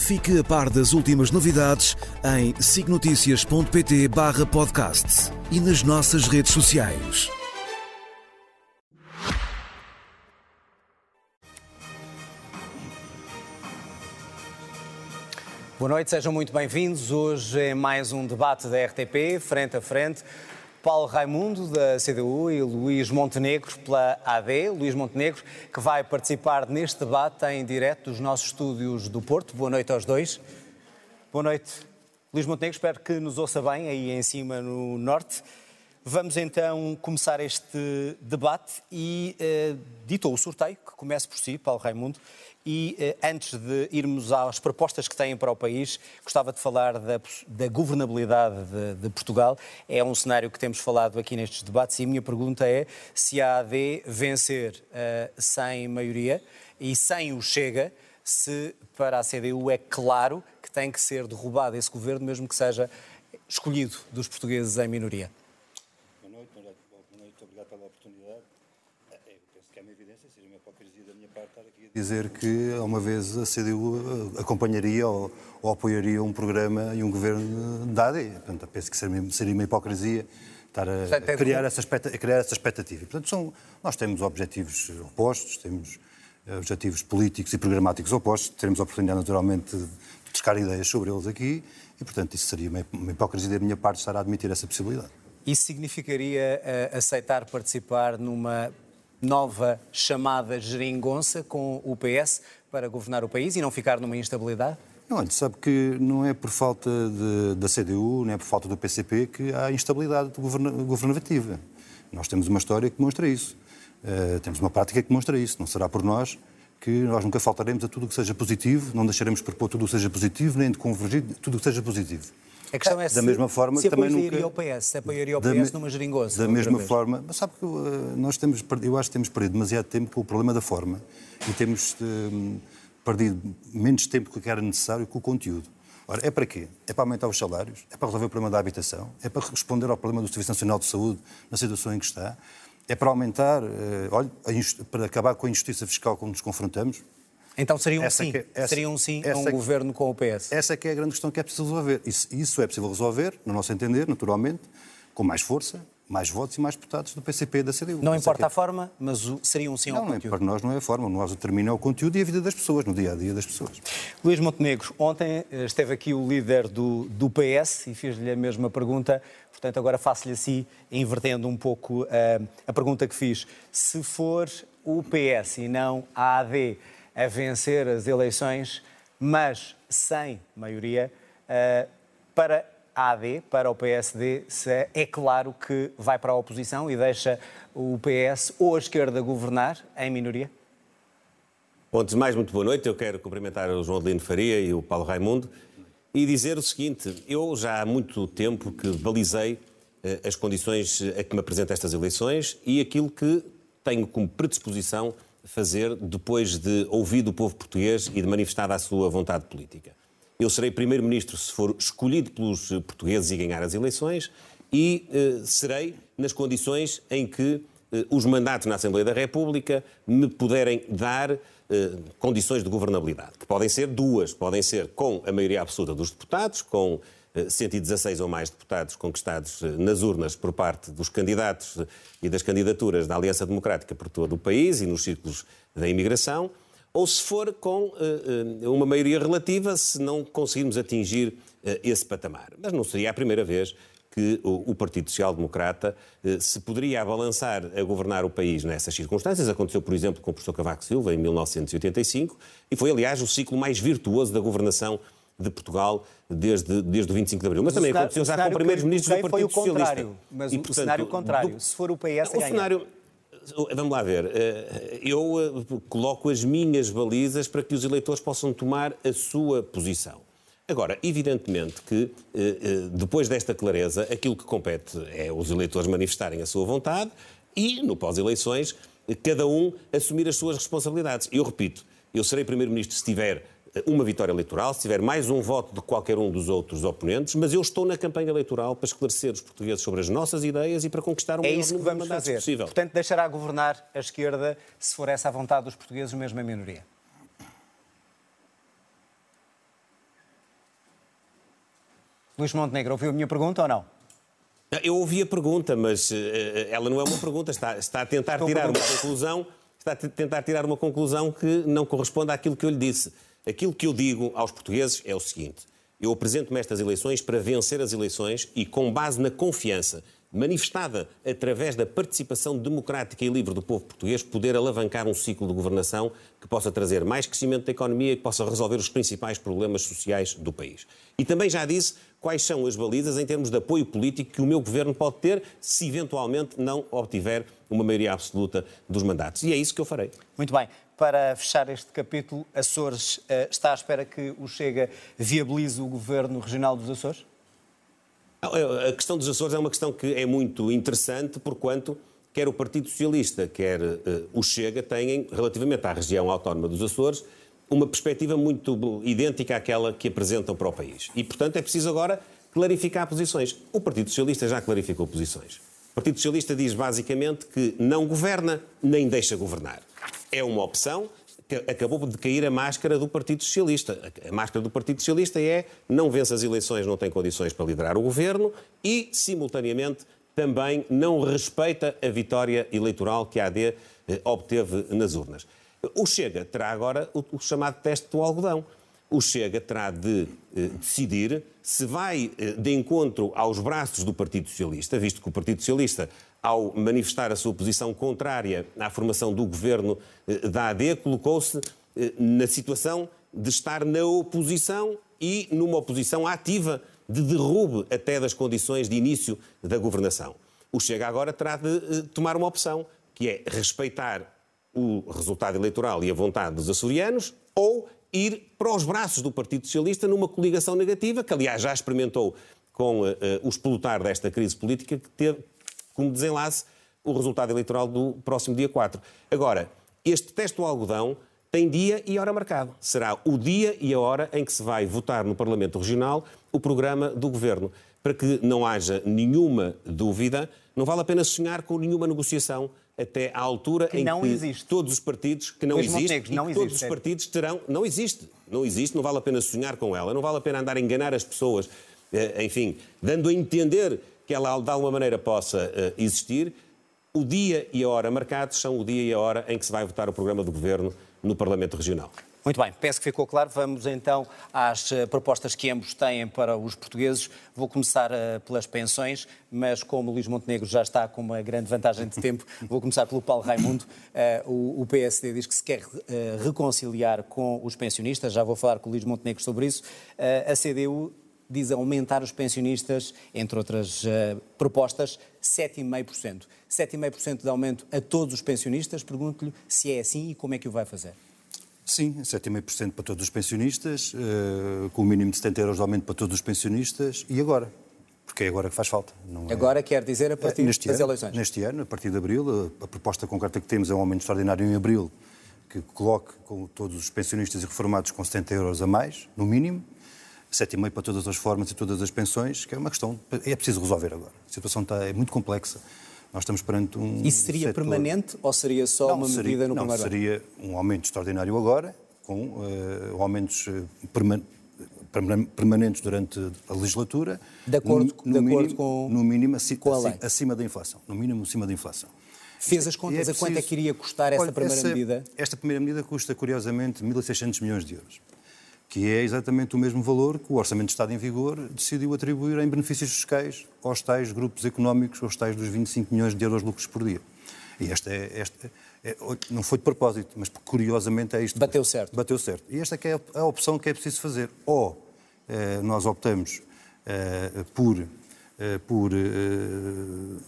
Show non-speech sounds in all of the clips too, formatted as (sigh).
Fique a par das últimas novidades em signoticias.pt barra podcast e nas nossas redes sociais. Boa noite, sejam muito bem-vindos. Hoje é mais um debate da RTP, frente a frente. Paulo Raimundo, da CDU, e Luís Montenegro, pela AD. Luís Montenegro, que vai participar neste debate em direto dos nossos estúdios do Porto. Boa noite aos dois. Boa noite, Luís Montenegro. Espero que nos ouça bem aí em cima no Norte. Vamos então começar este debate e uh, o sorteio, que começa por si, Paulo Raimundo. E eh, antes de irmos às propostas que têm para o país, gostava de falar da, da governabilidade de, de, Portugal. É um cenário que temos falado aqui nestes debates e a minha pergunta é se a AD vencer uh, sem maioria e sem o Chega, se para a CDU é claro que tem que ser derrubado esse governo, mesmo que seja escolhido dos portugueses em minoria. Dizer que, uma vez, a CDU acompanharia ou, ou apoiaria um programa e um governo da AD. Portanto, penso que seria, seria uma hipocrisia estar a, criar, essa a criar essa expectativa. Portanto, são, nós temos objetivos opostos, temos objetivos políticos e programáticos opostos, teremos a oportunidade, naturalmente, de trocar ideias sobre eles aqui e, portanto, isso seria uma, uma hipocrisia da minha parte estar a admitir essa possibilidade. Isso significaria uh, aceitar participar numa nova chamada geringonça com o PS para governar o país e não ficar numa instabilidade? Não, olha, sabe que não é por falta de, da CDU, não é por falta do PCP que há instabilidade governativa. Nós temos uma história que demonstra isso. Uh, temos uma prática que demonstra isso. Não será por nós que nós nunca faltaremos a tudo o que seja positivo, não deixaremos de propor tudo o que seja positivo, nem de convergir tudo o que seja positivo. A questão é se, da mesma forma, se também nunca... o PS, se apoiaria o PS numa geringonça. Da mesma vez. forma, mas sabe que uh, nós temos, eu acho que temos perdido demasiado tempo com o problema da forma e temos uh, perdido menos tempo do que era necessário com o conteúdo. Ora, é para quê? É para aumentar os salários? É para resolver o problema da habitação? É para responder ao problema do Serviço Nacional de Saúde na situação em que está? É para aumentar, uh, olha, para acabar com a injustiça fiscal com que nos confrontamos? Então seria um essa sim, que, essa, seria um sim a um que, governo com o PS. Essa é, é a grande questão que é preciso resolver. Isso, isso é possível resolver, no nosso entender, naturalmente, com mais força, mais votos e mais deputados do PCP e da CDU. Não importa é... a forma, mas o, seria um sim não, ao conteúdo. Não, para nós não é a forma, nós determina o conteúdo e a vida das pessoas, no dia a dia das pessoas. Luís Montenegro, ontem eh, esteve aqui o líder do, do PS e fiz-lhe a mesma pergunta, portanto agora faço-lhe assim, invertendo um pouco uh, a pergunta que fiz. Se for o PS e não a AD a vencer as eleições, mas sem maioria, uh, para a AD, para o PSD, é claro que vai para a oposição e deixa o PS ou a esquerda governar em minoria? Antes de mais, muito boa noite. Eu quero cumprimentar o João Adelino Faria e o Paulo Raimundo e dizer o seguinte: eu já há muito tempo que balizei uh, as condições a que me apresenta estas eleições e aquilo que tenho como predisposição fazer depois de ouvir o povo português e de manifestada a sua vontade política. Eu serei primeiro-ministro se for escolhido pelos portugueses e ganhar as eleições e eh, serei nas condições em que eh, os mandatos na Assembleia da República me puderem dar eh, condições de governabilidade, que podem ser duas, podem ser com a maioria absoluta dos deputados, com 116 ou mais deputados conquistados nas urnas por parte dos candidatos e das candidaturas da Aliança Democrática por todo o país e nos círculos da imigração, ou se for com uma maioria relativa, se não conseguirmos atingir esse patamar. Mas não seria a primeira vez que o Partido Social Democrata se poderia abalançar a governar o país nessas circunstâncias. Aconteceu, por exemplo, com o professor Cavaco Silva em 1985 e foi, aliás, o ciclo mais virtuoso da governação de Portugal desde, desde o 25 de Abril. Mas, também aconteceu já com primeiros ministros do Partido foi o Socialista. Mas e, portanto, o cenário contrário, do, se for o PS o cenário, Vamos lá ver. Eh, eu eh, coloco as minhas balizas para que os eleitores possam tomar a sua posição. Agora, evidentemente que depois desta clareza, aquilo que compete é os eleitores manifestarem a sua vontade e, no pós-eleições, cada um assumir as suas responsabilidades. Eu repito, eu serei Primeiro-Ministro se tiver uma vitória eleitoral, se tiver mais um voto de qualquer um dos outros oponentes, mas eu estou na campanha eleitoral para esclarecer os portugueses sobre as nossas ideias e para conquistar o é maior isso que vamos fazer. possível. Portanto, deixará governar a esquerda se for essa a vontade dos portugueses, mesmo a minoria. Luís Montenegro, ouviu a minha pergunta ou não? Eu ouvi a pergunta, mas uh, ela não é uma pergunta, está, está a tentar Estou tirar uma conclusão, está a tentar tirar uma conclusão que não corresponde àquilo que eu lhe disse. Aquilo que eu digo aos portugueses é o seguinte: eu apresento-me estas eleições para vencer as eleições e, com base na confiança manifestada através da participação democrática e livre do povo português, poder alavancar um ciclo de governação que possa trazer mais crescimento da economia e que possa resolver os principais problemas sociais do país. E também já disse quais são as balizas em termos de apoio político que o meu governo pode ter se eventualmente não obtiver uma maioria absoluta dos mandatos. E é isso que eu farei. Muito bem. Para fechar este capítulo, Açores eh, está à espera que o Chega viabilize o governo regional dos Açores? A questão dos Açores é uma questão que é muito interessante, porquanto quer o Partido Socialista, quer uh, o Chega, têm, relativamente à região autónoma dos Açores, uma perspectiva muito idêntica àquela que apresentam para o país. E, portanto, é preciso agora clarificar posições. O Partido Socialista já clarificou posições. O Partido Socialista diz basicamente que não governa nem deixa governar. É uma opção, acabou de cair a máscara do Partido Socialista. A máscara do Partido Socialista é não vence as eleições, não tem condições para liderar o governo e, simultaneamente, também não respeita a vitória eleitoral que a AD eh, obteve nas urnas. O Chega terá agora o, chamado teste do algodão. O Chega terá de eh, decidir se vai eh, de encontro aos braços do Partido Socialista, visto que o Partido Socialista ao manifestar a sua posição contrária à formação do governo eh, da AD, colocou-se eh, na situação de estar na oposição e numa oposição ativa de derrube até das condições de início da governação. O Chega agora terá de eh, tomar uma opção, que é respeitar o resultado eleitoral e a vontade dos açorianos ou ir para os braços do Partido Socialista numa coligação negativa, que aliás já experimentou com uh, uh, o explotar desta crise política que teve, como desenlace o resultado eleitoral do próximo dia 4. Agora, este teste do algodão tem dia e hora marcado. Será o dia e a hora em que se vai votar no Parlamento Regional o programa do Governo. Para que não haja nenhuma dúvida, não vale a pena sonhar com nenhuma negociação até à altura que em que existe. todos os partidos que não existe, não existe, todos os partidos terão não existe não existe não vale a pena sonhar com ela não vale a pena andar a enganar as pessoas eh, enfim dando a entender que ela de alguma maneira possa uh, existir. O dia e a hora marcados são o dia e a hora em que se vai votar o programa do Governo no Parlamento Regional. Muito bem, penso que ficou claro. Vamos então às uh, propostas que ambos têm para os portugueses. Vou começar uh, pelas pensões, mas como o Luís Montenegro já está com uma grande vantagem de tempo, (laughs) vou começar pelo Paulo Raimundo. O, o, PSD diz que se quer reconciliar com os pensionistas, já vou falar com o Luís Montenegro sobre isso. a CDU diz aumentar os pensionistas, entre outras uh, propostas, 7,5%. 7,5% de aumento a todos os pensionistas. Pergunto-lhe se é assim e como é que o vai fazer. Sim, 7,5% para todos os pensionistas, uh, com o mínimo de 70 euros de aumento para todos os pensionistas. E agora? Porque é agora que faz falta. É... Agora quer dizer a partir neste das ano, eleições? Neste ano, a partir de abril, a, a proposta concreta que temos é um aumento extraordinário em abril, que coloque com todos os pensionistas e reformados com 70 euros a mais, no mínimo, 7,5 para todas as formas e todas as pensões, que é uma questão. É preciso resolver agora. A situação está, é muito complexa. Nós estamos perante um. Isso seria setor... permanente ou seria só não, uma seria, medida no não, primeiro seria um aumento extraordinário agora, com uh, aumentos uh, perman permanentes durante a legislatura. De acordo, no, no de mínimo, com, no mínimo com a lei. acima da inflação. No mínimo acima da inflação. Fez as contas é preciso... a quanto é que iria custar esta primeira essa, medida? Esta primeira medida custa, curiosamente, 1.600 milhões de euros que é exatamente o mesmo valor que o Orçamento de Estado em vigor decidiu atribuir em benefícios fiscais aos tais grupos económicos, aos tais dos 25 milhões de euros de lucros por dia. E esta é, esta é, não foi de propósito, mas curiosamente é isto. Bateu certo. Bateu certo. E esta é a opção que é preciso fazer. Ou eh, nós optamos eh, por, eh, por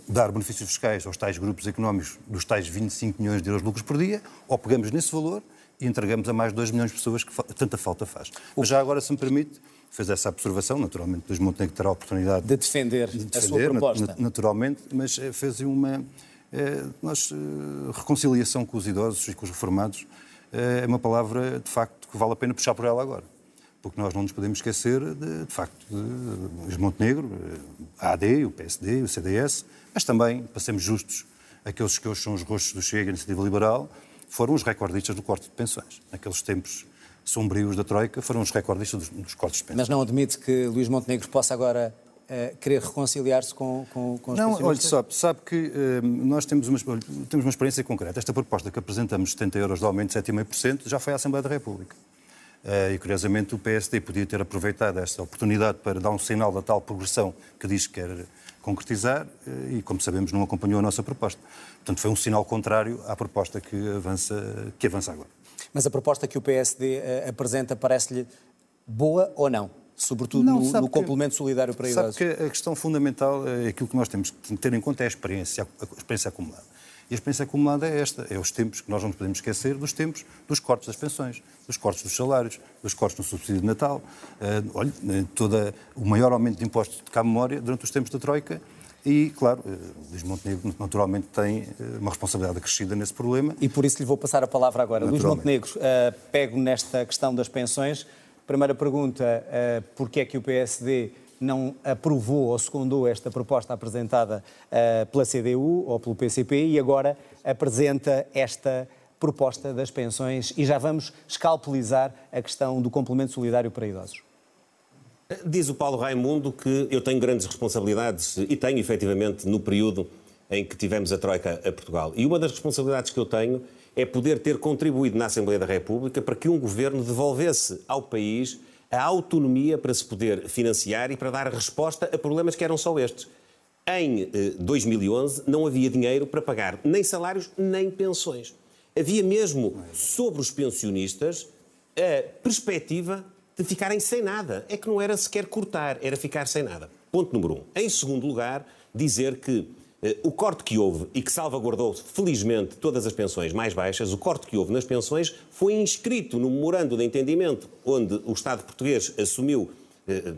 dar benefícios fiscais aos tais grupos económicos dos tais 25 milhões de euros de lucros por dia, ou pegamos nesse valor e entregamos a mais de 2 milhões de pessoas que tanta falta faz. Mas já agora, se me permite, fez essa observação, naturalmente Luís Montenegro terá a oportunidade de defender, de defender a sua proposta. Naturalmente, mas fez uma é, nós, reconciliação com os idosos e com os reformados é uma palavra, de facto, que vale a pena puxar por ela agora porque nós não nos podemos esquecer, de, de facto, de Luís Montenegro, a AD, o PSD, o CDS, mas também, para sermos justos, aqueles que hoje são os rostos do Chega e Iniciativa Liberal, foram os recordistas do corte de pensões. Naqueles tempos sombrios da Troika, foram os recordistas dos, dos cortes de pensões. Mas não admite que Luís Montenegro possa agora uh, querer reconciliar-se com, com, com os Não, olha só, sabe que uh, nós temos uma, temos uma experiência concreta. Esta proposta que apresentamos, 70 euros de aumento de 7,5%, já foi à Assembleia da República. Uh, e, curiosamente, o PSD podia ter aproveitado esta oportunidade para dar um sinal da tal progressão que diz que quer concretizar e, como sabemos, não acompanhou a nossa proposta. Portanto, foi um sinal contrário à proposta que avança, que avança agora. Mas a proposta que o PSD uh, eh, apresenta parece-lhe boa ou não? Sobretudo não, no, no que, complemento solidário para idosos. Sabe que a questão fundamental, é aquilo que nós temos que ter em conta é a experiência, a experiência acumulada. E a experiência acumulada é esta, é os tempos que nós não podemos esquecer dos tempos dos cortes das pensões, dos cortes dos salários, dos cortes no subsídio de Natal. Uh, olha, toda, o maior aumento de impostos de cá memória durante os tempos da Troika e, claro, eh, Luís Montenegro naturalmente tem eh, uma responsabilidade acrescida nesse problema. E por isso lhe vou passar a palavra agora. Luís Montenegro, uh, pego nesta questão das pensões. Primeira pergunta, uh, porquê é que o PSD não aprovou ou secundou esta proposta apresentada uh, pela CDU ou pelo PCP e agora apresenta esta proposta das pensões e já vamos escalpelizar a questão do complemento solidário para idosos? Diz o Paulo Raimundo que eu tenho grandes responsabilidades, e tenho efetivamente no período em que tivemos a Troika a Portugal. E uma das responsabilidades que eu tenho é poder ter contribuído na Assembleia da República para que um governo devolvesse ao país a autonomia para se poder financiar e para dar resposta a problemas que eram só estes. Em 2011 eh, não havia dinheiro para pagar nem salários nem pensões. Havia mesmo sobre os pensionistas a perspectiva de ficarem sem nada. É que não era sequer cortar, era ficar sem nada. Ponto número um. Em segundo lugar, dizer que o corte que houve e que salvaguardou, felizmente, todas as pensões mais baixas, o corte que houve nas pensões foi inscrito no memorando de entendimento onde o Estado português assumiu eh,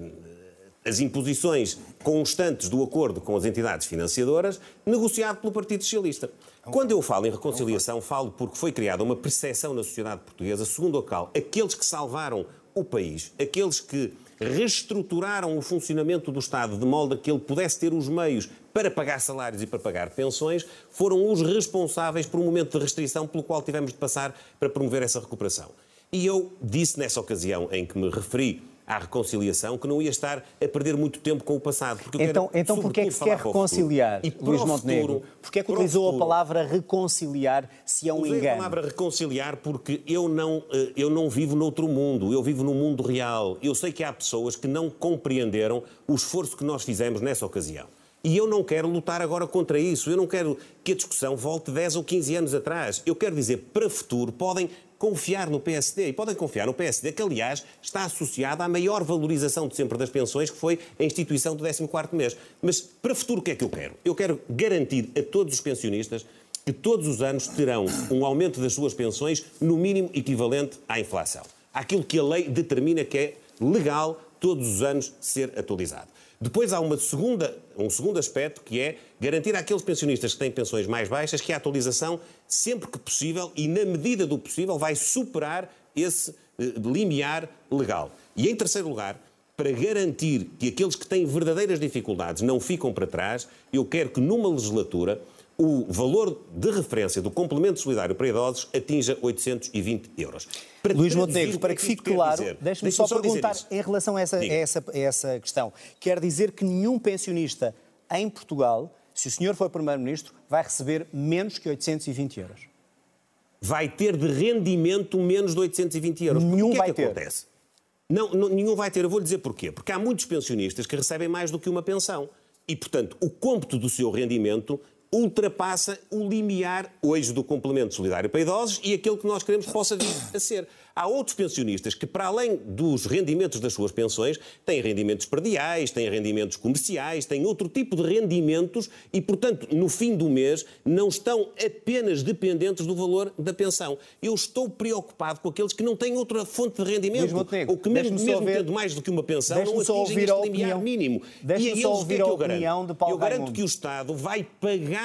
as imposições constantes do acordo com as entidades financiadoras, negociado pelo Partido Socialista. Quando eu falo em reconciliação, falo porque foi criada uma percepção na sociedade portuguesa, segundo a qual aqueles que salvaram o país, aqueles que reestruturaram o funcionamento do Estado de modo a que ele pudesse ter os meios para pagar salários e para pagar pensões, foram os responsáveis por um momento de restrição pelo qual tivemos de passar para promover essa recuperação. E eu disse nessa ocasião em que me referi à reconciliação, que não ia estar a perder muito tempo com o passado. Porque então, quero, então porquê é que se quer reconciliar, e Luís Montenegro? Porquê é que utilizou futuro, a palavra reconciliar se é um Usei engano? a palavra reconciliar porque eu não, eh, eu não vivo noutro mundo, eu vivo no mundo real. Eu sei que há pessoas que não compreenderam o esforço que nós fizemos nessa ocasião. E eu não quero lutar agora contra isso. Eu não quero que a discussão volte 10 ou 15 anos atrás. Eu quero dizer, para o futuro, podem confiar no PSD. E podem confiar no PSD, que, aliás, está associado à maior valorização de sempre das pensões, que foi a instituição do 14º mês. Mas, para o futuro, o que é que eu quero? Eu quero garantir a todos os pensionistas que todos os anos terão um aumento das suas pensões no mínimo equivalente à inflação. Aquilo que a lei determina que é legal todos os anos ser atualizado. Depois há uma segunda, um segundo aspecto que é garantir àqueles pensionistas que têm pensões mais baixas que a atualização, sempre que possível e na medida do possível, vai superar esse eh, limiar legal. E em terceiro lugar, para garantir que aqueles que têm verdadeiras dificuldades não ficam para trás, eu quero que numa legislatura o valor de referência do complemento solidário para idosos atinja 820 euros. Para Luís Montenegro, para que fique claro, deixe-me só, só perguntar em relação a essa, a essa, a essa questão. Quer dizer que nenhum pensionista em Portugal, se o senhor for Primeiro-Ministro, vai receber menos que 820 euros? Vai ter de rendimento menos de 820 euros. Nenhum que vai é que ter. Acontece? Não, não, nenhum vai ter. Eu vou lhe dizer porquê. Porque há muitos pensionistas que recebem mais do que uma pensão. E, portanto, o cômputo do seu rendimento ultrapassa o limiar hoje do complemento solidário para idosos e aquele que nós queremos possa vir a ser. Há outros pensionistas que, para além dos rendimentos das suas pensões, têm rendimentos perdiais, têm rendimentos comerciais, têm outro tipo de rendimentos e, portanto, no fim do mês, não estão apenas dependentes do valor da pensão. Eu estou preocupado com aqueles que não têm outra fonte de rendimento, ou que mesmo, mesmo tendo mais do que uma pensão, não atingem este limiar mínimo. E a eles, o que é que eu garanto? Eu garanto que o Estado vai pagar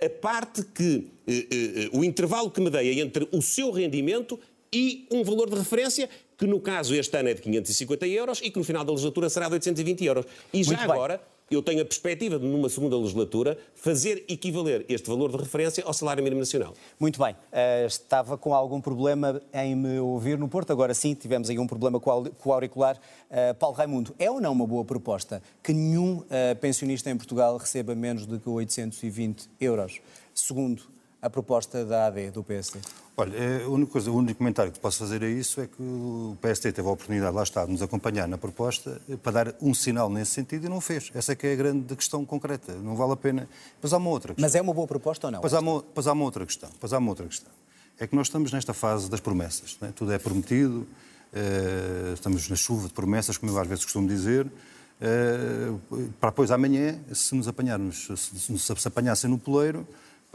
a parte que eh, eh, o intervalo que me deia entre o seu rendimento e um valor de referência que no caso este ano é de 550 euros e que no final da legislatura será de 820 euros. E já agora eu tenho a perspectiva de, numa segunda legislatura, fazer equivaler este valor de referência ao salário mínimo nacional. Muito bem. Uh, estava com algum problema em me ouvir no Porto, agora sim, tivemos aí um problema com o auricular. Uh, Paulo Raimundo, é ou não uma boa proposta que nenhum uh, pensionista em Portugal receba menos de 820 euros, segundo a proposta da AD, do PSD? Olha, é, a única coisa, o único comentário que posso fazer a isso é que o PSD teve a oportunidade, lá está, de nos acompanhar na proposta para dar um sinal nesse sentido e não fez. Essa é que é a grande questão concreta. Não vale a pena. Depois há uma outra questão. Mas é uma boa proposta ou não? Depois há uma, depois há uma outra questão. Depois há uma outra questão. É que nós estamos nesta fase das promessas. É? Tudo é prometido, uh, estamos na chuva de promessas, como eu às vezes costumo dizer. Uh, para depois amanhã, se nos apanharmos, se nos apanhassem no poleiro,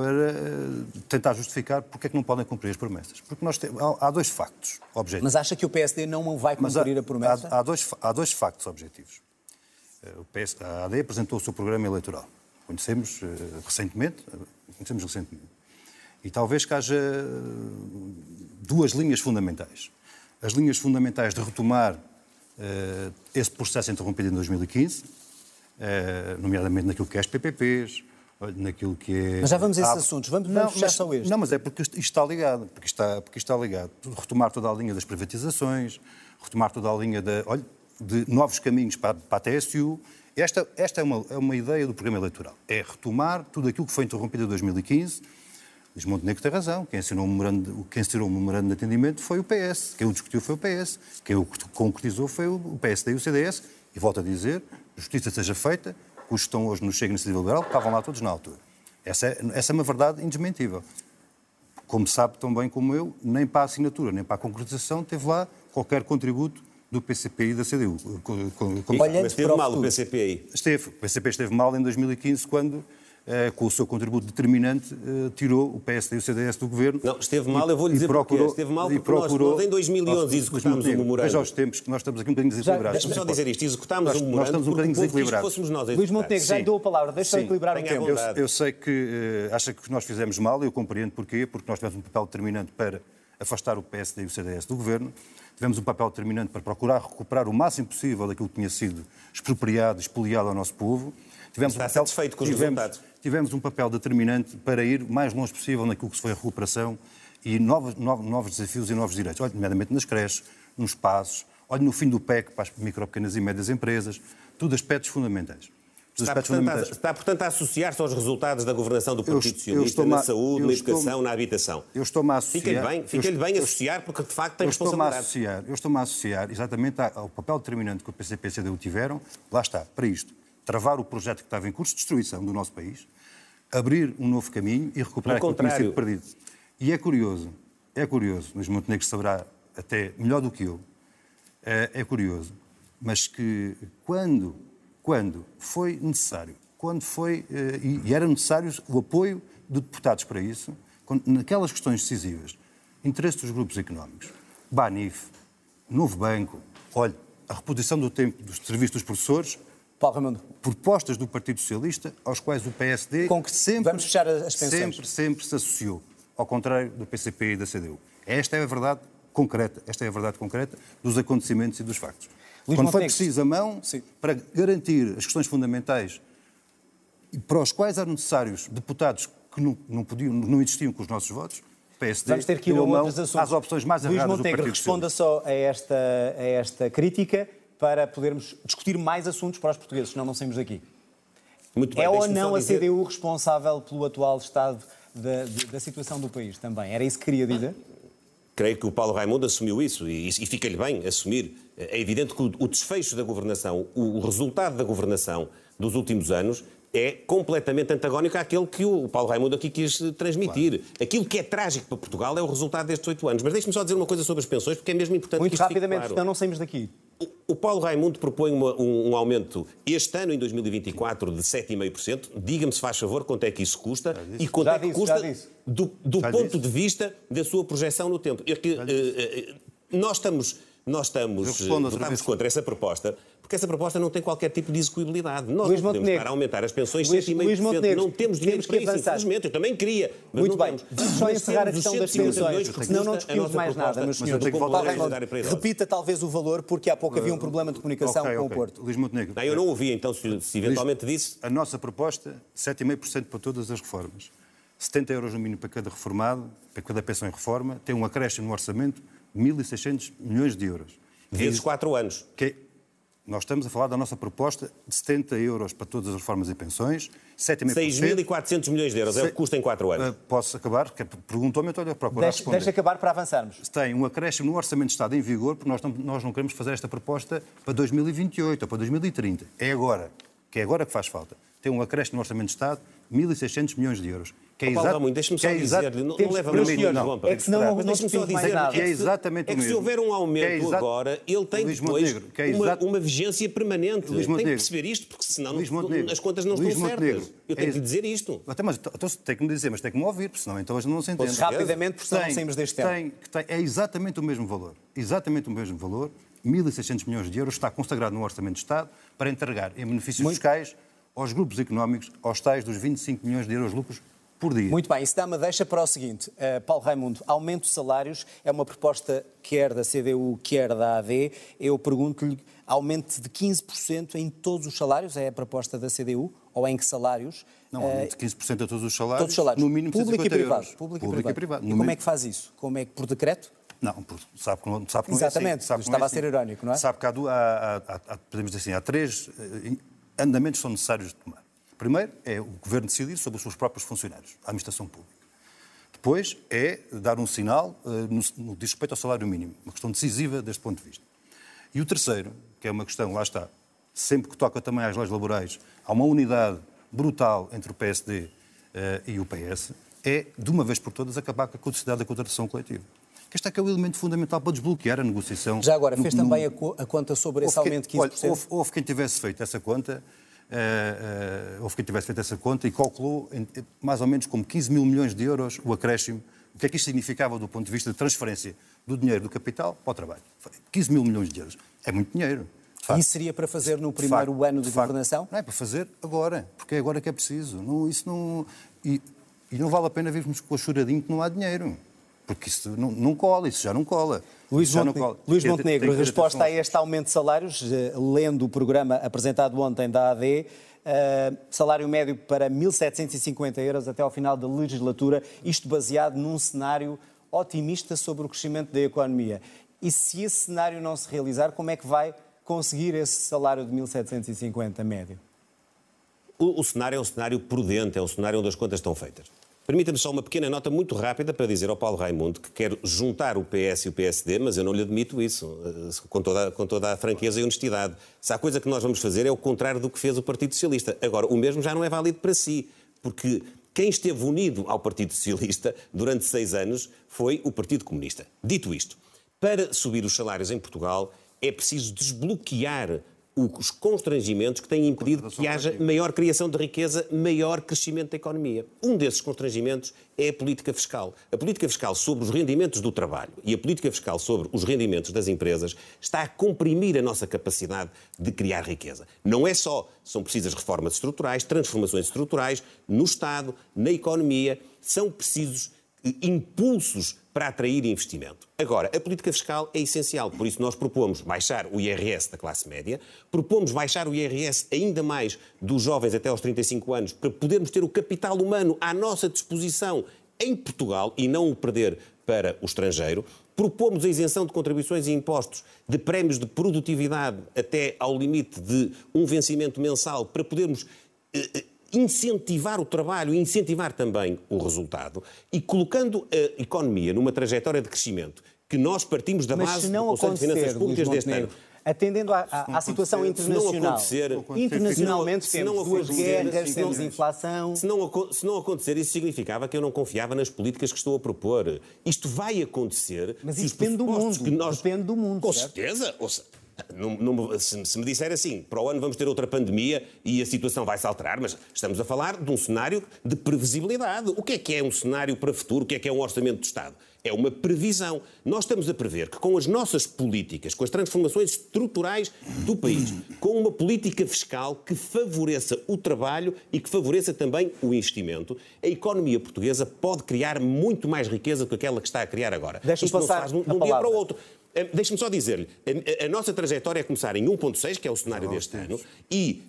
para eh, tentar justificar porque é que não podem cumprir as promessas. Porque nós temos, há, dois factos objetivos. Mas acha que o PSD não vai cumprir há, a promessa? Há, há, dois, há dois factos objetivos. Eh, o PS, a AD apresentou o seu programa eleitoral. Conhecemos uh, recentemente, conhecemos recentemente. E talvez que haja duas linhas fundamentais. As linhas fundamentais de retomar esse processo interrompido em 2015, uh, nomeadamente naquilo que é as PPPs, naquilo que é. Mas já vamos a esses ah, assuntos, vamos, vamos não, fechar mas, só este. Não, mas é porque isto está ligado, porque está, porque está ligado. Retomar toda a linha das privatizações, retomar toda a linha de, olha, de novos caminhos para, para a TSU. Esta, esta é, uma, é uma ideia do programa eleitoral. É retomar tudo aquilo que foi interrompido em 2015. Luís Montenegro tem razão. Quem assinou, um quem assinou o memorando de atendimento foi o PS. Quem o discutiu foi o PS. Quem o concretizou foi o PSD e o CDS. E volto a dizer, justiça seja feita, que os que estão hoje no Chega Iniciativa Liberal estavam lá todos na altura. Essa é, essa é uma verdade indesmentível. Como sabe tão bem como eu, nem para a assinatura, nem para a concretização teve lá qualquer contributo do PCP e da CDU. Mas esteve mal o PCP aí? Esteve. O PCP esteve mal em 2015, quando com o seu contributo determinante, eh, tirou o PSD e o CDS do governo. Não, esteve mal, eu vou lhe dizer procurou, porque esteve mal porque procurou, nós, nós em 2011 executámos um memorando. Veja os tempos que nós estamos aqui um bocadinho desequilibrados. Deixa-me só dizer isto, executámos um memorando nós estamos um bocadinho desequilibrados. fôssemos nós Luís Montenegro, já lhe dou a palavra, deixa me equilibrar o tempo. Eu, eu, sei que uh, acha que nós fizemos mal, eu compreendo porquê, porque nós tivemos um papel determinante para afastar o PSD e o CDS do governo, tivemos um papel determinante para procurar recuperar o máximo possível daquilo que tinha sido expropriado, expoliado ao nosso povo. Tivemos Está um papel, satisfeito com os tivemos, resultados? tivemos um papel determinante para ir mais longe possível naquilo que foi a recuperação e novos, novos, novos desafios e novos direitos. Olha, nomeadamente nas creches, nos espaços, olha no fim do PEC para as micro, pequenas e médias empresas, tudo aspectos fundamentais. Está portanto, a, está, portanto, a associar-se aos resultados da governação do Partido Socialista na saúde, na educação, na habitação. Eu estou-me a associar... Fica-lhe bem, fica bem associar, porque de facto tem eu responsabilidade. Estou associar, eu estou-me a associar exatamente ao papel determinante que o PCP e a CDU tiveram, lá está, para isto, travar o projeto que estava em curso de destruição do nosso país, abrir um novo caminho e recuperar aquilo que tinha sido perdido. E é curioso, é curioso, Luís Montenegro saberá até melhor do que eu, é, é curioso, mas que quando, quando foi necessário, quando foi, eh, e era necessário o apoio de deputados para isso, naquelas questões decisivas, interesse dos grupos económicos, Banif, Novo Banco, olha, a reposição do tempo dos serviços dos professores, Paulo Raimundo. Propostas do Partido Socialista, aos quais o PSD sempre, Vamos fechar as pensões. sempre, sempre se associou, ao contrário do PCP e da CDU. Esta é a verdade concreta, esta é a verdade concreta dos acontecimentos e dos factos. Luís Quando foi preciso a mão Sim. para garantir as questões fundamentais para os quais eram necessários deputados que não, não, podiam, não existiam com os nossos votos, PSD Vamos ter que ir a outros assuntos. às opções mais Luís erradas Montenegro, responda só a esta, a esta crítica para podermos discutir mais assuntos para os portugueses, senão não saímos daqui. Muito bem, é ou não a dizer... CDU responsável pelo atual estado da, da, situação do país também? Era isso que queria dizer? Creio que o Paulo Raimundo assumiu isso e, e fica-lhe bem assumir. É evidente que o, o desfecho da governação, o, o resultado da governação dos últimos anos é completamente antagónico àquele que o Paulo Raimundo aqui quis transmitir. Claro. Aquilo que é trágico para Portugal é o resultado destes oito anos. Mas deixe-me só dizer uma coisa sobre as pensões, porque é mesmo importante Muito que isto rapidamente, claro. senão não saímos daqui. O Paulo Raimundo propõe uma, um, um, aumento este ano, em 2024, de 7,5%. Diga-me, se faz favor, quanto é que isso custa e quanto é que disse, custa do, do ponto disse. de vista da sua projeção no tempo. É que, uh, uh, nós estamos, nós estamos, votamos contra essa proposta porque essa proposta não tem qualquer tipo de execuibilidade. Nós Luís não podemos estar a aumentar as pensões 7,5%. Não temos dinheiro para isso, infelizmente. Eu também queria, mas Muito não bem. Vamos só encerrar a questão das pensões, porque senão não discutimos mais nada, meus senhores. Repita talvez o valor, porque há pouco havia um problema de comunicação com o Porto. Luís Montenegro. Eu não ouvi, então, se, eventualmente disse... A nossa proposta, 7,5% para todas as reformas. 70 euros no mínimo para cada reformado, para cada pensão em reforma, tem um acréscimo no orçamento de 1.600 milhões de euros. Vezes 4 anos. Que é nós estamos a falar da nossa proposta de 70 euros para todas as reformas e pensões, 7,5%. 6.400 milhões de euros é o que custa em 4 anos. Uh, posso acabar? Perguntou-me, então eu procurar deixa, responder. Deixa acabar para avançarmos. Tem um acréscimo no Orçamento de Estado em vigor, porque nós não, nós não queremos fazer esta proposta para 2028 ou para 2030. É agora, que é agora que faz falta. Tem um acréscimo no Orçamento de Estado, 1.600 milhões de euros. Que é Paulo Ramos, deixe-me só é dizer, não, não leva meus senhores, não, é que senão não, não só dizer nada. Que é exatamente é que se houver um aumento é agora, ele tem Luís depois é uma, uma, vigência permanente. Luís tem que perceber isto, porque senão não, as contas não Luís estão Montenegro. certas. Eu tenho é, que lhe dizer isto. Até, mas, então, tem que me dizer, mas tem que me ouvir, porque senão então hoje não se entende. Rapidamente, porque senão não saímos deste tema. Tem, tem, é exatamente o mesmo valor. Exatamente o mesmo valor. 1.600 milhões de euros está consagrado no Orçamento de Estado para entregar em benefícios Muito. fiscais aos grupos económicos, aos tais dos 25 milhões de euros de lucros por dia. Muito bem, isso dá-me deixa para o seguinte. Uh, Paulo Raimundo, aumento de salários é uma proposta quer da CDU, quer da AD. Eu pergunto-lhe, aumento de 15% em todos os salários, é a proposta da CDU? Ou em que salários? Não, aumento de 15% a todos os salários, todos os salários. no mínimo público e privado. Euros. Público, público e privado. E, privado. e como é que faz isso? Como é que por decreto? Não, sabe que não, sabe que Exatamente, é assim. Sabe estava é a ser irónico, não é? Sabe que há, há, há, há, podemos dizer assim, há três eh, andamentos que são necessários de tomar. Primeiro é o Governo decidir sobre os seus próprios funcionários, a administração pública. Depois é dar um sinal uh, no, no diz respeito ao salário mínimo, uma questão decisiva deste ponto de vista. E o terceiro, que é uma questão, lá está, sempre que toca também às leis laborais, há uma unidade brutal entre o PSD uh, eh, e o PS, é, de uma vez por todas, acabar com a necessidade da contratação coletiva. Este é que é o elemento fundamental para desbloquear a negociação. Já agora, fez no, também no... a, conta sobre esse aumento de 15%? Olha, houve, houve quem tivesse feito essa conta uh, houve quem tivesse feito essa conta e calculou em, mais ou menos como 15 mil milhões de euros o acréscimo. O que é que isto significava do ponto de vista de transferência do dinheiro do capital para o trabalho? 15 mil milhões de euros. É muito dinheiro. Isso seria para fazer no primeiro facto, ano de, de governação? Não é para fazer agora, porque é agora que é preciso. Não, isso não, e, e não vale a pena virmos com a choradinho que não há dinheiro. Porque isso não, não cola, isso já não cola. Luís, Montenegro, Luís Montenegro, resposta a este aumento de salários, eh, lendo o programa apresentado ontem da AD, uh, eh, salário médio para 1.750 euros até ao final da legislatura, isto baseado num cenário otimista sobre o crescimento da economia. E se esse cenário não se realizar, como é que vai conseguir esse salário de 1.750 médio? O, o cenário é um cenário prudente, é um cenário onde as contas estão feitas. Permita-me só uma pequena nota muito rápida para dizer ao Paulo Raimundo que quero juntar o PS e o PSD, mas eu não lhe admito isso, eh, com toda, com toda a franqueza e honestidade. Se há coisa que nós vamos fazer é o contrário do que fez o Partido Socialista. Agora, o mesmo já não é válido para si, porque quem esteve unido ao Partido Socialista durante seis anos foi o Partido Comunista. Dito isto, para subir os salários em Portugal é preciso desbloquear os constrangimentos que têm impedido que haja maior criação de riqueza, maior crescimento da economia. Um desses constrangimentos é a política fiscal. A política fiscal sobre os rendimentos do trabalho e a política fiscal sobre os rendimentos das empresas está a comprimir a nossa capacidade de criar riqueza. Não é só, são precisas reformas estruturais, transformações estruturais no Estado, na economia, são precisos impulsos para atrair investimento. Agora, a política fiscal é essencial, por isso nós propomos baixar o IRS da classe média, propomos baixar o IRS ainda mais dos jovens até aos 35 anos, para podermos ter o capital humano à nossa disposição em Portugal e não o perder para o estrangeiro. Propomos a isenção de contribuições e impostos de prémios de produtividade até ao limite de um vencimento mensal para podermos eh, eh, incentivar o trabalho, incentivar também o resultado e colocando a economia numa trajetória de crescimento que nós partimos da Mas base do Conselho de Finanças Públicas deste ano. atendendo à, à, à situação internacional. Internacionalmente temos duas guerras, temos inflação. Se não, se não acontecer, isso significava que eu não confiava nas políticas que estou a propor. Isto vai acontecer. Mas isso depende do mundo. Nós... Depende do mundo. Com certo? certeza. Não, não, se, se, me disser assim, para o ano vamos ter outra pandemia e a situação vai se alterar, mas estamos a falar de um cenário de previsibilidade. O que é que é um cenário para o futuro? O que é que é um orçamento do Estado? É uma previsão. Nós estamos a prever que com as nossas políticas, com as transformações estruturais do país, com uma política fiscal que favoreça o trabalho e que favoreça também o investimento, a economia portuguesa pode criar muito mais riqueza do que aquela que está a criar agora. Deixa-me passar não se faz de um dia para o outro. Eh, deixe-me só dizer-lhe, a, a, nossa trajetória é começar em 1.6, que é o cenário oh, deste Deus. ano, e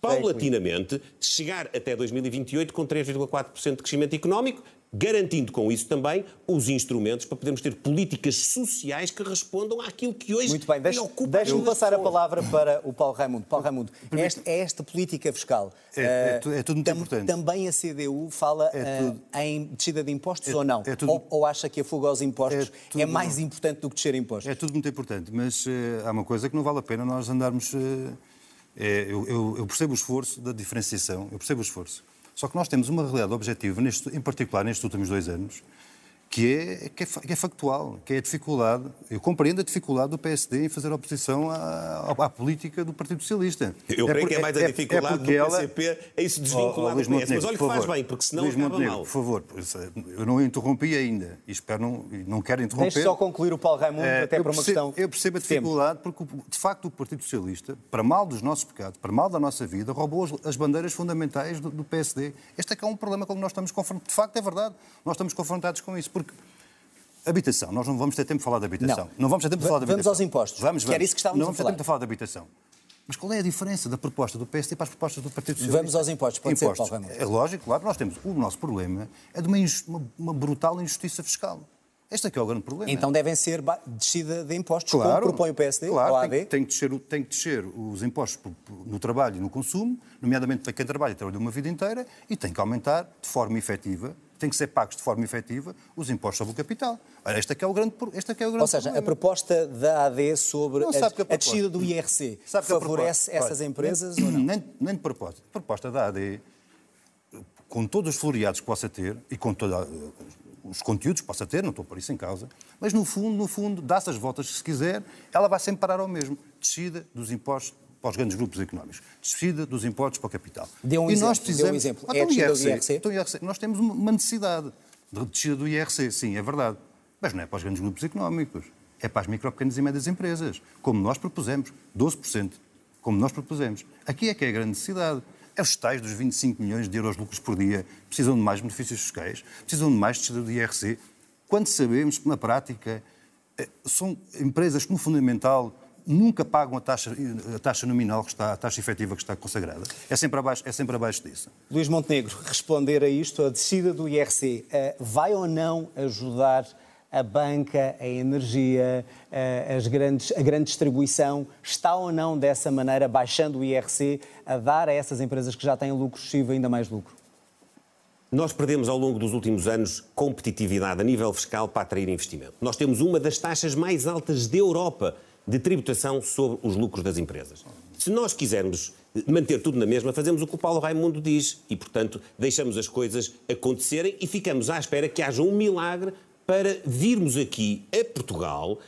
paulatinamente chegar até 2028 com 3,4% de crescimento económico, garantindo com isso também os instrumentos para podermos ter políticas sociais que respondam àquilo que hoje Muito bem, deixe, preocupa Deixe-me passar a palavra para o Paulo Raimundo. Paulo Raimundo, (laughs) é esta, é esta política fiscal. É, é, é tudo muito tam, importante. Também a CDU fala é uh, em descida de impostos é ou não? Tudo, ou, ou, acha que a fuga aos impostos é, mais importante do que descer impostos? É tudo muito importante, mas uh, há uma coisa que não vale a pena nós andarmos... Uh, eu, eu, eu percebo o esforço da diferenciação, eu percebo o esforço. Só que nós temos uma realidade objetiva, neste, em particular nestes últimos dois anos, que é, que é, que é factual, que é a dificuldade. Eu compreendo a dificuldade do PSD em fazer oposição à, à política do Partido Socialista. Eu é creio por, que é mais a é- é dificuldade é do PCP ela... em se desvincular oh, oh, do PS. Mas olha que faz bem, porque senão Luís acaba Montenegro, mal. Por favor, eu não interrompi ainda e espero não, não quero interromper. Deixe só concluir o Paulo Raimundo, é, até para uma questão... Eu percebo a dificuldade porque, de facto, o Partido Socialista, para mal dos nossos pecados, para mal da nossa vida, roubou as, as bandeiras fundamentais do, do, PSD. Este é que é um problema com que nós estamos confrontados. De facto, é verdade. Nós estamos confrontados com isso, porque Habitação. Nós não vamos ter tempo de falar de habitação. Não, não vamos ter tempo de falar de habitação. Vamos aos impostos. Vamos, vamos. Que era isso que estávamos não vamos ter tempo de falar de habitação. Mas qual é a diferença da proposta do PSD para as propostas do Partido Socialista? Vamos aos impostos, pode impostos. ser, Paulo É lógico, claro, nós temos. O nosso problema é de uma, uma, brutal injustiça fiscal. Este é que é o grande problema. Então devem ser descida de impostos, claro, como propõe o PSD, claro, ou Tem, tem, que descer, tem que descer os impostos no trabalho e no consumo, nomeadamente para quem trabalha e trabalha uma vida inteira, e tem que aumentar de forma efetiva têm que ser pagos de forma efetiva os impostos sobre o capital. Ora, este é que é o grande, este é que é o grande Ou seja, problema. a proposta da AD sobre a, a, a, descida do IRC favorece essas empresas nem, ou não? Nem, nem de propósito. A proposta da AD, com todos os floreados que possa ter e com todos os conteúdos que possa ter, não estou por isso em causa, mas no fundo, no fundo, dá-se as voltas que se quiser, ela vai sempre parar ao mesmo. Descida dos impostos para os grandes grupos económicos, descida dos impostos para o capital. Deu um e exemplo. Nós precisamos... Deu um exemplo. Ah, então, é IRC, do IRC? Então, IRC? Nós temos uma necessidade de descida do IRC, sim, é verdade. Mas não é para os grandes grupos económicos, é para as micro, pequenas e médias empresas, como nós propusemos, 12%, como nós propusemos. Aqui é que é a grande necessidade. É os tais dos 25 milhões de euros de lucros por dia, precisam de mais benefícios fiscais, precisam de mais descida do IRC, quando sabemos que, na prática, eh, são empresas que, no fundamental, nunca pagam a taxa, a taxa nominal que está, a taxa efetiva que está consagrada. É sempre abaixo, é sempre abaixo disso. Luís Montenegro, responder a isto, a descida do IRC eh, vai ou não ajudar a banca, a energia, eh, as grandes, a grande distribuição, está ou não dessa maneira, baixando o IRC, a dar a essas empresas que já têm lucro excessivo ainda mais lucro? Nós perdemos ao longo dos últimos anos competitividade a nível fiscal para atrair investimento. Nós temos uma das taxas mais altas da Europa de tributação sobre os lucros das empresas. Se nós quisermos manter tudo na mesma, fazemos o que o Paulo Raimundo diz e, portanto, deixamos as coisas acontecerem e ficamos à espera que haja um milagre para virmos aqui a Portugal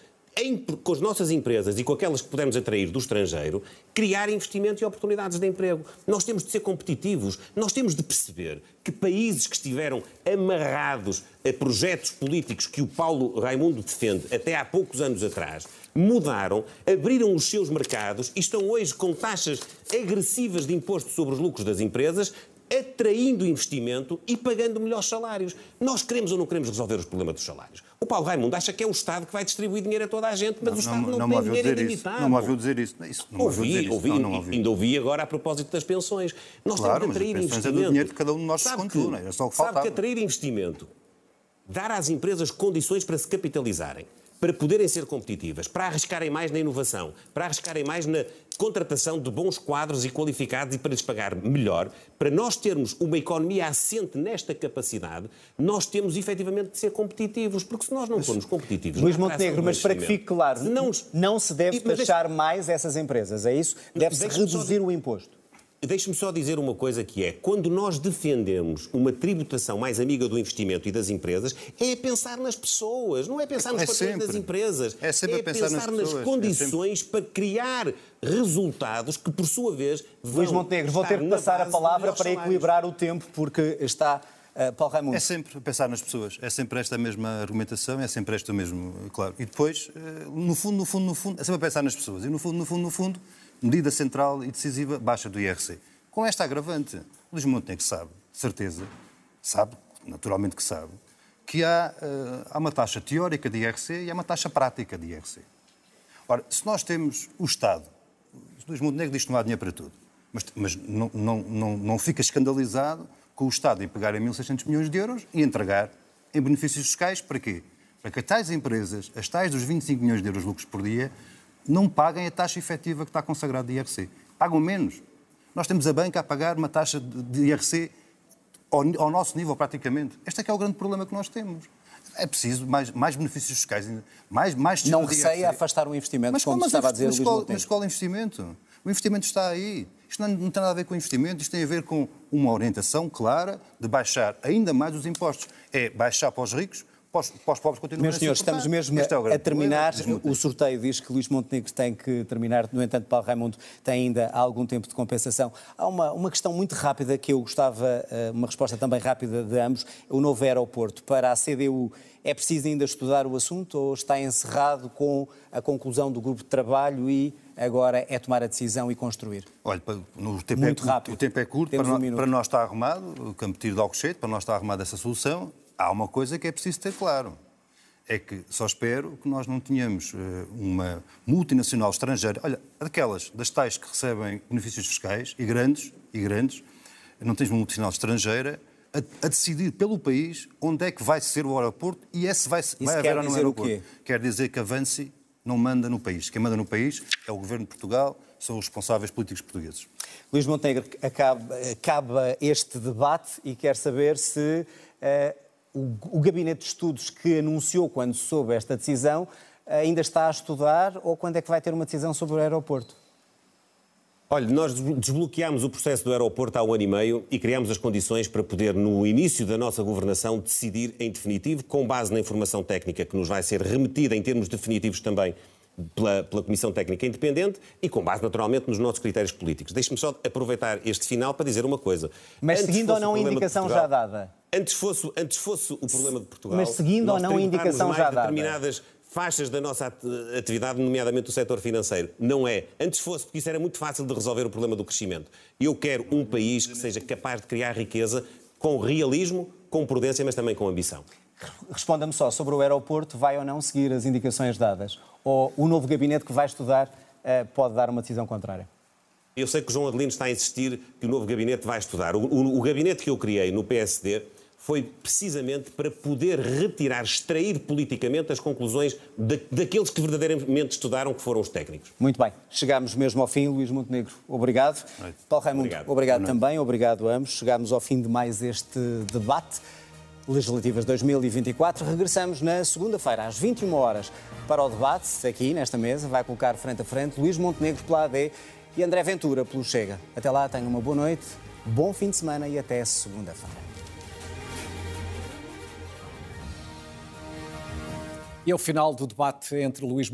em, com as nossas empresas e com aquelas que pudermos atrair do estrangeiro, criar investimento e oportunidades de emprego. Nós temos de ser competitivos, nós temos de perceber que países que estiveram amarrados a projetos políticos que o Paulo Raimundo defende até há poucos anos atrás, mudaram, abriram os seus mercados e estão hoje com taxas agressivas de imposto sobre os lucros das empresas, atraindo investimento e pagando melhores salários. Nós queremos ou não queremos resolver os problemas dos salários? O Paulo Raimundo acha que é o Estado que vai distribuir dinheiro a toda a gente, mas não, o Estado não, não, não tem dinheiro ilimitado. Não me ouviu dizer isso. isso não ouvi, dizer isso. ouvi, não, não ouvi. ainda ouvi agora a propósito das pensões. Nós claro, temos de atrair investimento. É do dinheiro de cada um de nós sabe que, não é só o que Sabe que atrair investimento, dar às empresas condições para se capitalizarem, para poderem ser competitivas, para arriscarem mais na inovação, para arriscarem mais na contratação de bons quadros e qualificados e para lhes pagar melhor, para nós termos uma economia assente nesta capacidade, nós temos efetivamente de ser competitivos, porque se nós não formos competitivos... Luís Montenegro, mas para que fique claro, não, não se deve e, taxar deixa... mais essas empresas, é isso? Deve-se reduzir só... o imposto. Deixe-me só dizer uma coisa que é, quando nós defendemos uma tributação mais amiga do investimento e das empresas, é pensar nas pessoas, não é pensar nos é patrões das empresas. É sempre é pensar, pensar nas, nas, condições é sempre... para criar resultados que, por sua vez, vão Luís Montenegro, vou ter que passar a palavra para equilibrar o tempo, porque está... Uh, Paulo Raimundo. É sempre pensar nas pessoas, é sempre esta mesma argumentação, é sempre esta mesmo, claro. E depois, uh, no fundo, no fundo, no fundo, é sempre pensar nas pessoas. E no fundo, no fundo, no fundo, medida central e decisiva, baixa do IRC. Com esta agravante, o Luís Montenegro sabe, certeza, sabe, naturalmente que sabe, que há, uh, há uma taxa teórica de IRC e há uma taxa prática de IRC. Ora, se nós temos o Estado, Luís Montenegro diz que não há dinheiro para tudo, mas, mas não, não, não, não fica escandalizado com o Estado em pegar em 1.600 milhões de euros e entregar em benefícios fiscais para quê? Para que as tais empresas, as tais dos 25 milhões de euros de lucros por dia, não paguem a taxa efetiva que está consagrada de IRC. Pagam menos. Nós temos a banca a pagar uma taxa de IRC ao, ao nosso nível, praticamente. Este é que é o grande problema que nós temos. É preciso mais, mais benefícios fiscais, mais, mais Não receia afastar o investimento, mas, como mas, estava a dizer mas, Luís qual, mas qual investimento? O investimento está aí. Isto não, não, tem nada a ver com investimento, isto tem a ver com uma orientação clara de baixar ainda mais os impostos. É baixar para os ricos, para os, para os pobres continuam Meus senhores, estamos mesmo é a terminar. O sorteio diz que Luís Montenegro tem que terminar. No entanto, Paulo Raimundo tem ainda algum tempo de compensação. Há uma, uma questão muito rápida que eu gostava, eh, uma resposta também rápida de ambos. O novo aeroporto para a CDU é preciso ainda estudar o assunto ou está encerrado com a conclusão do grupo de trabalho e agora é tomar a decisão e construir? Olha, no tempo Muito é, rápido. o tempo é curto, para, um para, nós está arrumado, o Campo Tiro de Alcochete, para nós está arrumada essa solução há uma coisa que é preciso ter claro. É que só espero que nós não tenhamos eh, uma multinacional estrangeira, olha, daquelas, das tais que recebem benefícios fiscais, e grandes, e grandes, não tens uma multinacional estrangeira a, a, decidir pelo país onde é que vai ser o aeroporto e esse vai, vai haver ou não aeroporto. Quer dizer que a Vansi não manda no país. Quem manda no país é o governo de Portugal, são os responsáveis políticos portugueses. Luís Montenegro, acaba, acaba este debate e quer saber se uh, o, o gabinete de estudos que anunciou quando soube esta decisão ainda está a estudar ou quando é que vai ter uma decisão sobre o aeroporto? Olha, nós desbloqueámos o processo do aeroporto há um ano e meio e criámos as condições para poder, no início da nossa governação, decidir em definitivo, com base na informação técnica que nos vai ser remetida em termos definitivos também pela, pela Comissão Técnica Independente e com base, naturalmente, nos nossos critérios políticos. Deixe-me só aproveitar este final para dizer uma coisa. Mas antes seguindo ou não a indicação Portugal, já dada? Antes fosse, antes fosse o problema de Portugal. Mas seguindo ou não a indicação já dada? determinadas faixas da nossa atividade, nomeadamente do setor financeiro. Não é. Antes fosse, porque isso era muito fácil de resolver o problema do crescimento. Eu quero um país que seja capaz de criar riqueza com realismo, com prudência, mas também com ambição. Responda-me só sobre o aeroporto, vai ou não seguir as indicações dadas? Ou o novo gabinete que vai estudar eh, pode dar uma decisão contrária? Eu sei que o João Adelino está a insistir que o novo gabinete vai estudar. O, o, o gabinete que eu criei no PSD foi precisamente para poder retirar, extrair politicamente as conclusões de, daqueles que verdadeiramente estudaram, que foram os técnicos. Muito bem. Chegámos mesmo ao fim. Luís Montenegro, obrigado. Paulo Raimundo, obrigado, obrigado também. Obrigado a ambos. Chegámos ao fim de mais este debate. Legislativas 2024. Regressamos na segunda-feira, às 21 horas, para o debate, aqui nesta mesa. Vai colocar frente a frente Luís Montenegro pela AD e André Ventura pelo Chega. Até lá, tenham uma boa noite, bom fim de semana e até segunda-feira. E é o final do debate entre Luís